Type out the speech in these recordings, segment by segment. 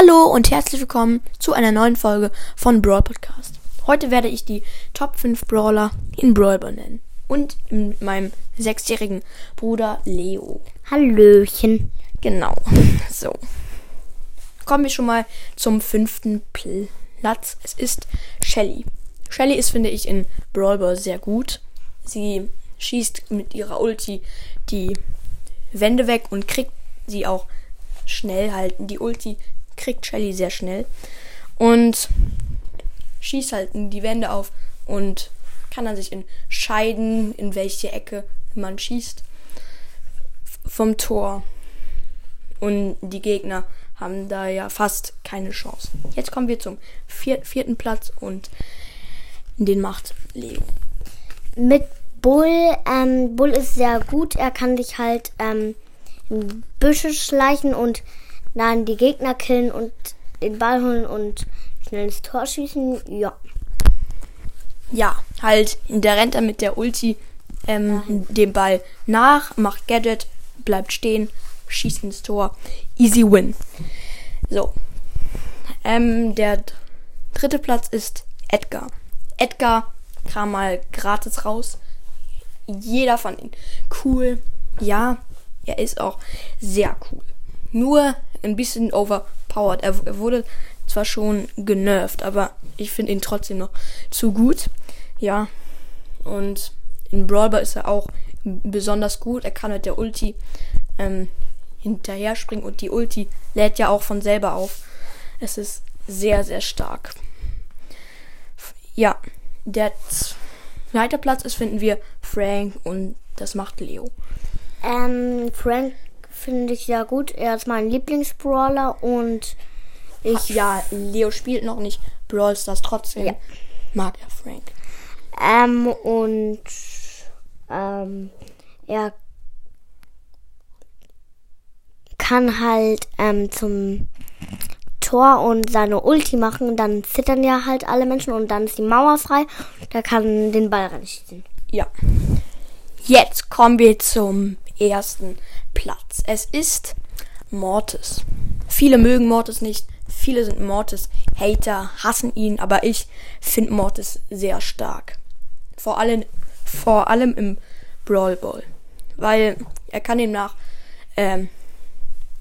Hallo und herzlich willkommen zu einer neuen Folge von Brawl Podcast. Heute werde ich die Top 5 Brawler in Brawl benennen. Und mit meinem sechsjährigen Bruder Leo. Hallöchen. Genau. So. Kommen wir schon mal zum fünften Platz. Es ist Shelly. Shelly ist, finde ich, in Brawl Ball sehr gut. Sie schießt mit ihrer Ulti die Wände weg und kriegt sie auch schnell halten. Die Ulti kriegt Shelly sehr schnell und schießt halt die Wände auf und kann dann sich entscheiden, in welche Ecke man schießt vom Tor. Und die Gegner haben da ja fast keine Chance. Jetzt kommen wir zum vier vierten Platz und den macht Leo. Mit Bull, ähm, Bull ist sehr gut. Er kann dich halt ähm, Büsche schleichen und dann die Gegner killen und den Ball holen und schnell ins Tor schießen. Ja. Ja, halt, der rennt er mit der Ulti ähm, den Ball nach, macht Gadget, bleibt stehen, schießt ins Tor. Easy win. So. Ähm, der dritte Platz ist Edgar. Edgar kam mal gratis raus. Jeder fand ihn cool. Ja, er ist auch sehr cool. Nur ein bisschen overpowered. Er, er wurde zwar schon genervt, aber ich finde ihn trotzdem noch zu gut. Ja. Und in Brawler ist er auch besonders gut. Er kann mit der Ulti ähm, hinterher springen und die Ulti lädt ja auch von selber auf. Es ist sehr, sehr stark. Ja, der zweite Platz ist, finden wir Frank und das macht Leo. Ähm, Frank finde ich sehr gut. Er ist mein Lieblingsbrawler und ich. Ja, Leo spielt noch nicht Brawl Stars, trotzdem Ja. mag er Frank. Ähm, und ähm, er kann halt ähm, zum Tor und seine Ulti machen. Dann zittern ja halt alle Menschen und dann ist die Mauer frei. Der kann den Ball reinschießen. Ja. Jetzt kommen wir zum ersten Platz. Es ist Mortis. Viele mögen Mortis nicht. Viele sind Mortis-Hater, hassen ihn, aber ich finde Mortis sehr stark. Vor allem, vor allem im Brawl Ball. Weil er kann dem nach, ähm,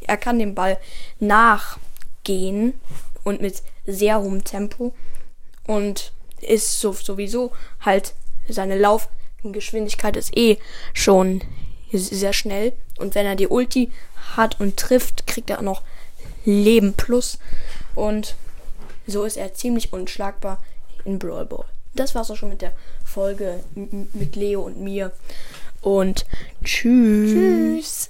er kann dem Ball nachgehen und mit sehr hohem Tempo und ist so, sowieso halt seine Laufgeschwindigkeit ist eh schon sehr schnell und wenn er die Ulti hat und trifft, kriegt er auch noch Leben plus und so ist er ziemlich unschlagbar in Brawl Ball. Das war's auch schon mit der Folge mit Leo und mir und tschüss. Tschüss.